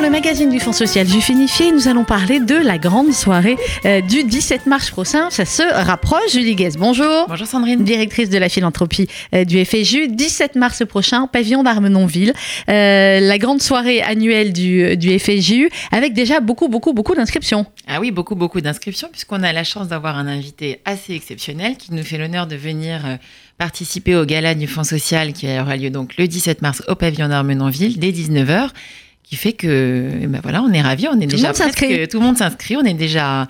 Dans le magazine du Fonds social Jufinifié, nous allons parler de la grande soirée euh, du 17 mars prochain. Ça se rapproche. Julie Guez, bonjour. Bonjour Sandrine. Directrice de la philanthropie euh, du FSJU. 17 mars prochain, pavillon d'Armenonville. Euh, la grande soirée annuelle du, du avec déjà beaucoup, beaucoup, beaucoup d'inscriptions. Ah oui, beaucoup, beaucoup d'inscriptions puisqu'on a la chance d'avoir un invité assez exceptionnel qui nous fait l'honneur de venir participer au gala du Fonds social qui aura lieu donc le 17 mars au pavillon d'Armenonville dès 19h qui fait que eh ben voilà, on est ravis, on est Tout déjà presque- tout le monde s'inscrit, on est déjà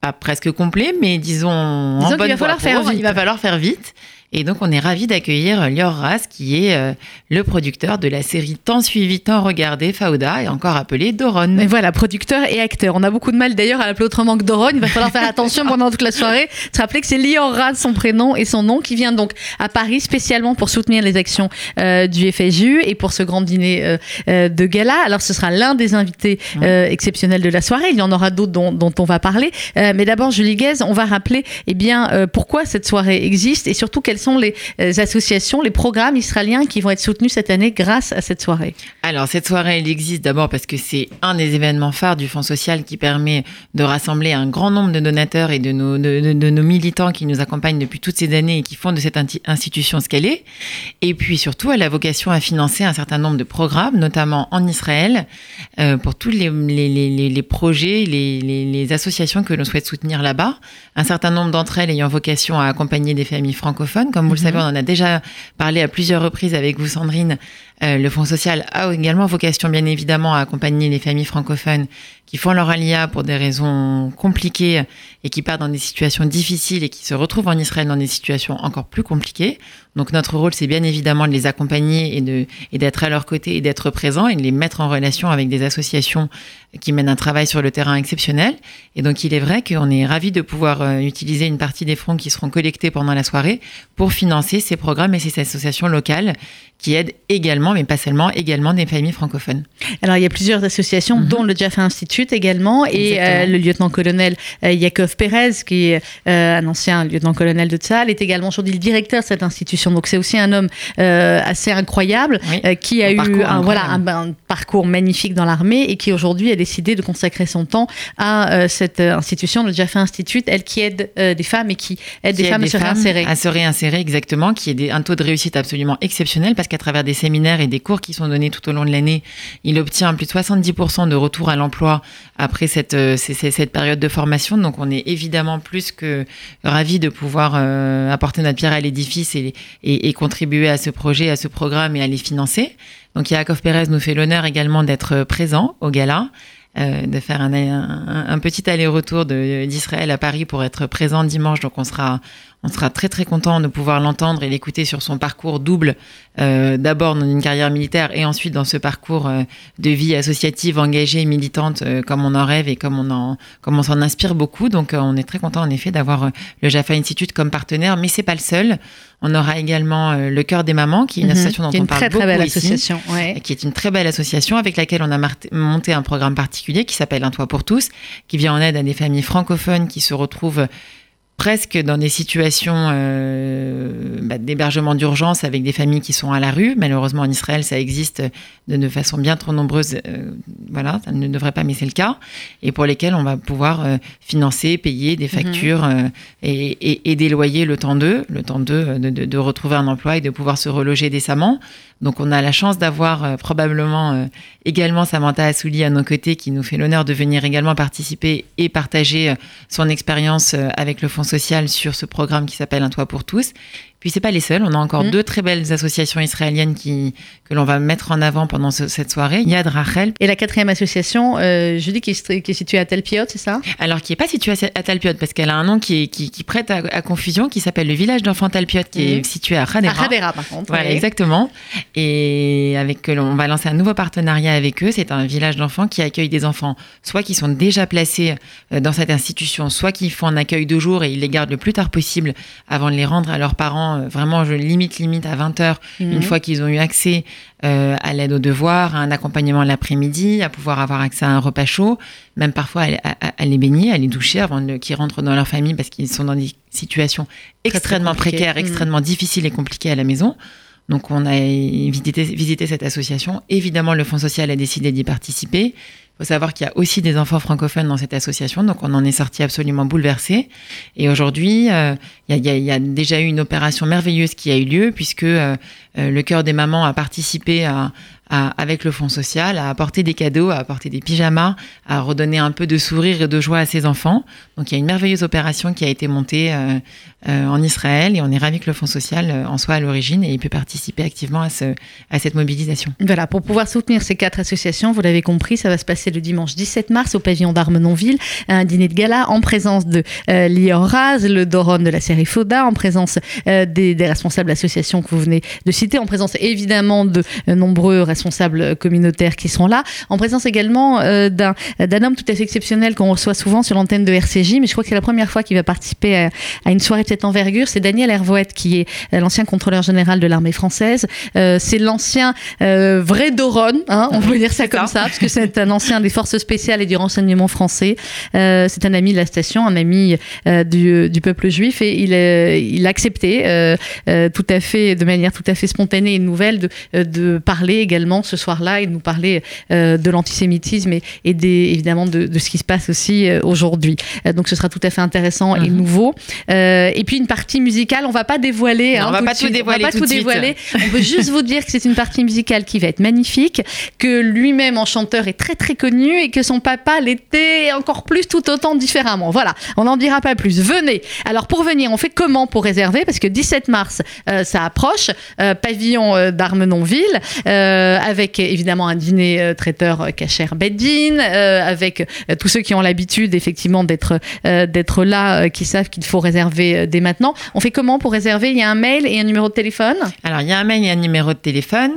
pas presque complet, mais disons, en Disons bonne va falloir voie faire pour. vite. Il va falloir faire vite. Et donc, on est ravis d'accueillir Lior Ras, qui est euh, le producteur de la série tant suivie, tant regardée, Fauda, et encore appelée Doron. Mais voilà, producteur et acteur. On a beaucoup de mal d'ailleurs à l'appeler autrement que Doron. Il va falloir faire attention pendant toute la soirée. Se rappeler que c'est Lior Rad, son prénom et son nom, qui vient donc à Paris spécialement pour soutenir les actions euh, du FSJU et pour ce grand dîner euh, de gala. Alors ce sera l'un des invités exceptionnels de la soirée. Il y en aura d'autres dont, dont on va parler. Mais d'abord, Julie Guez, on va rappeler eh bien, pourquoi cette soirée existe et surtout quelles sont les euh, associations, les programmes israéliens qui vont être soutenus cette année grâce à cette soirée. Alors, cette soirée, elle existe d'abord parce que c'est un des événements phares du Fonds social qui permet de rassembler un grand nombre de donateurs et de nos, militants qui nous accompagnent depuis toutes ces années et qui font de cette institution ce qu'elle est. Et puis surtout, elle a vocation à financer un certain nombre de programmes, notamment en Israël, euh, pour tous les, projets, les associations que l'on souhaite soutenir là-bas. Un certain nombre d'entre elles ayant vocation à accompagner des familles francophones. Comme vous le savez, on en a déjà parlé à plusieurs reprises avec vous, Sandrine. Euh, le Fonds social a également vocation, bien évidemment, à accompagner les familles francophones qui font leur alia pour des raisons compliquées et qui partent dans des situations difficiles et qui se retrouvent en Israël dans des situations encore plus compliquées. Donc notre rôle, c'est bien évidemment de les accompagner et d'être à leur côté et d'être présent et de les mettre en relation avec des associations qui mènent un travail sur le terrain exceptionnel. Et donc il est vrai qu'on est ravis de pouvoir euh, utiliser une partie des fonds qui seront collectés pendant la soirée pour financer ces programmes et ces associations locales qui aident également, mais pas seulement, également des familles francophones. Alors, il y a plusieurs associations, dont le Jaffa Institute également, et Mhm. Euh, le lieutenant-colonel euh, Yakov Perez, qui est euh, un ancien lieutenant-colonel de Tzal, est également aujourd'hui le directeur de cette institution. Donc, c'est aussi un homme euh, assez incroyable, Oui. qui a eu parcours un, voilà, un, parcours magnifique dans l'armée et qui aujourd'hui a décidé de consacrer son temps à cette institution, le Jaffa Institute, elle qui aide des femmes et qui aide qui des aide femmes à se réinsérer. à se réinsérer exactement, qui est un taux de réussite absolument exceptionnel parce qu'à travers des séminaires et des cours qui sont donnés tout au long de l'année, il obtient plus de 70% de retour à l'emploi après cette, euh, cette période de formation. Donc on est évidemment plus que ravis de pouvoir euh, apporter notre pierre à l'édifice et, contribuer à ce projet, à ce programme et à les financer. Donc Yaakov Pérez nous fait l'honneur également d'être présent au gala. euh, de faire un, petit aller-retour d'Israël à Paris pour être présent dimanche. Donc on sera, on sera très très content de pouvoir l'entendre et l'écouter sur son parcours double, euh, d'abord dans une carrière militaire et ensuite dans ce parcours euh, de vie associative, engagée, militante, euh, comme on en rêve et comme on en, comme on s'en inspire beaucoup. Donc euh, on est très content en effet d'avoir euh, le Jaffa Institute comme partenaire, mais c'est pas le seul. On aura également euh, le Cœur des mamans, qui est une Mhm. association dont on une parle très très beaucoup belle ici association. ouais. qui est une très belle association avec laquelle on a monté un programme particulier qui s'appelle Un toit pour tous, qui vient en aide à des familles francophones qui se retrouvent presque dans des situations euh, bah, d'hébergement d'urgence avec des familles qui sont à la rue. Malheureusement, en Israël, ça existe de, de façon bien trop nombreuse. euh, voilà, ça ne devrait pas, mais c'est le cas. Et pour lesquels on va pouvoir euh, financer, payer des factures euh, et, et, et des loyers le temps d'eux, le temps d'eux de, de, de retrouver un emploi et de pouvoir se reloger décemment. Donc on a la chance d'avoir euh, probablement euh, également Samantha Assouli à nos côtés qui nous fait l'honneur de venir également participer et partager euh, son expérience avec le Fonds social sur ce programme qui s'appelle Un toit pour tous. Puis c'est pas les seuls, on a encore Mhm. deux très belles associations israéliennes qui que l'on va mettre en avant pendant ce- cette soirée. Yad Rachel, Et la quatrième association, euh, qui est, qui est située à Telpiot, c'est ça? Alors qui est pas située à à Talpiot parce qu'elle a un nom qui, est, qui, qui prête à, à confusion, qui s'appelle le village d'enfants Talpiot, qui est situé à À Hadera. Hadera, par contre. Voilà, oui. exactement. Et avec on va lancer un nouveau partenariat avec eux. C'est un village d'enfants qui accueille des enfants, soit qui sont déjà placés euh, dans cette institution, soit qui font un accueil de jour et ils les gardent le plus tard possible avant de les rendre à leurs parents. Euh, Vraiment, je limite limite à 20 heures Mhm. une fois qu'ils ont eu accès euh, à l'aide aux devoirs, à un accompagnement l'après-midi, à pouvoir avoir accès à un repas chaud, même parfois à, à- à les baigner, à les doucher avant qu'ils rentrent dans leur famille parce qu'ils sont dans des situations très extrêmement précaires, Mhm. extrêmement difficiles et compliquées à la maison. Donc on a visité, visité cette association. Évidemment, le Fonds social a décidé d'y participer. Faut savoir qu'il y a aussi des enfants francophones dans cette association, donc on en est sorti absolument bouleversé. Et aujourd'hui, euh, il y, a déjà eu une opération merveilleuse qui a eu lieu, puisque euh, euh, le cœur des mamans a participé avec le Fonds social, à apporter des cadeaux, à apporter des pyjamas, à redonner un peu de sourire et de joie à ses enfants. Donc il y a une merveilleuse opération qui a été montée en Israël et on est ravis que le Fonds social en soit à l'origine et il peut participer activement à cette mobilisation. Voilà, pour pouvoir soutenir ces quatre associations, vous l'avez compris, ça va se passer le dimanche 17 mars au pavillon d'Armenonville, un dîner de gala en présence de euh, Lior Raz, le Doron de la série Foda, en présence des, des, responsables d'associations que vous venez de citer, en présence évidemment de nombreux responsables communautaires qui seront là, en présence également euh, d'un homme tout à fait exceptionnel qu'on reçoit souvent sur l'antenne de RCJ, mais je crois que c'est la première fois qu'il va participer à, à, une soirée de cette envergure. C'est Daniel Hervouette, qui est euh, l'ancien contrôleur général de l'armée française. Euh, c'est l'ancien euh, vrai Doron, hein, on peut dire ça comme ça, parce que c'est un ancien des forces spéciales et du renseignement français. Euh, c'est un ami de la station, un ami euh, du, du, peuple juif, et il, il a accepté tout à fait, de manière tout à fait spontanée et nouvelle, de, de parler également ce soir-là et de nous parler euh, de l'antisémitisme et, et des, évidemment de, de, ce qui se passe aussi euh, aujourd'hui. Euh, donc ce sera tout à fait intéressant et mhm. nouveau. et puis une partie musicale, on va pas dévoiler. Non, hein, on va pas tout dévoiler. On va pas tout, tout dévoiler. on veut juste vous dire que c'est une partie musicale qui va être magnifique, que lui-même en chanteur est très très connu et que son papa l'était encore plus tout autant différemment. Voilà, on n'en dira pas plus. Venez. Alors pour venir, on fait comment pour réserver? Parce que 17 mars, euh, ça approche. Euh, pavillon d'Armenonville. Euh, avec évidemment un dîner traiteur cachère Beddin, avec tous ceux qui ont l'habitude effectivement d'être d'être là, qui savent qu'il faut réserver dès maintenant. On fait comment pour réserver? Il y a un mail et un numéro de téléphone? Alors il y a un mail et un numéro de téléphone.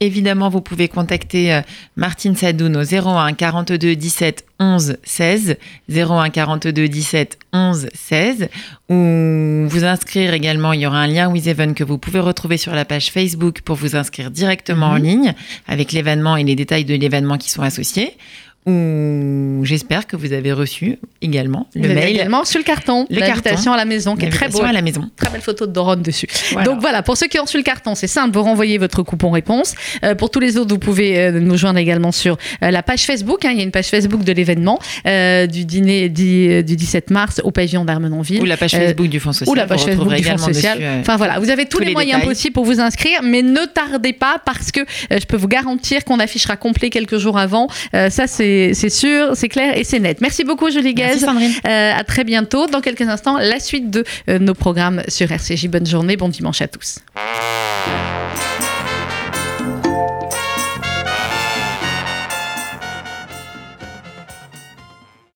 Évidemment, vous pouvez contacter Martine Sadoun au 01 42 17 11 16, 01 42 17 11 16, ou vous inscrire également. Il y aura un lien WizEven que vous pouvez retrouver sur la page Facebook pour vous inscrire directement mmh. en ligne avec l'événement et les détails de l'événement qui sont associés où j'espère que vous avez reçu également le mail. également sur le carton, l'invitation à la maison, qui est très beau. à la maison. Très belle photo de Doron dessus. Voilà. Donc voilà, pour ceux qui ont reçu le carton, c'est simple, vous renvoyez votre coupon réponse. Euh, pour tous les autres, vous pouvez euh, nous joindre également sur euh, la page Facebook. Hein, il y a une page Facebook de l'événement du dîner du, du, 17 mars au pavillon d'Armenonville. Ou la page Facebook du Fonds social. Ou la page Facebook du Fonds social. Dessus, enfin voilà, vous avez tous, tous les, les, moyens détails. possibles pour vous inscrire, mais ne tardez pas parce que je peux vous garantir qu'on affichera complet quelques jours avant. ça, c'est c'est sûr, c'est clair et c'est net. Merci beaucoup, Julie Gaz. Euh, à très bientôt. Dans quelques instants, la suite de euh, nos programmes sur RCJ. Bonne journée, bon dimanche à tous.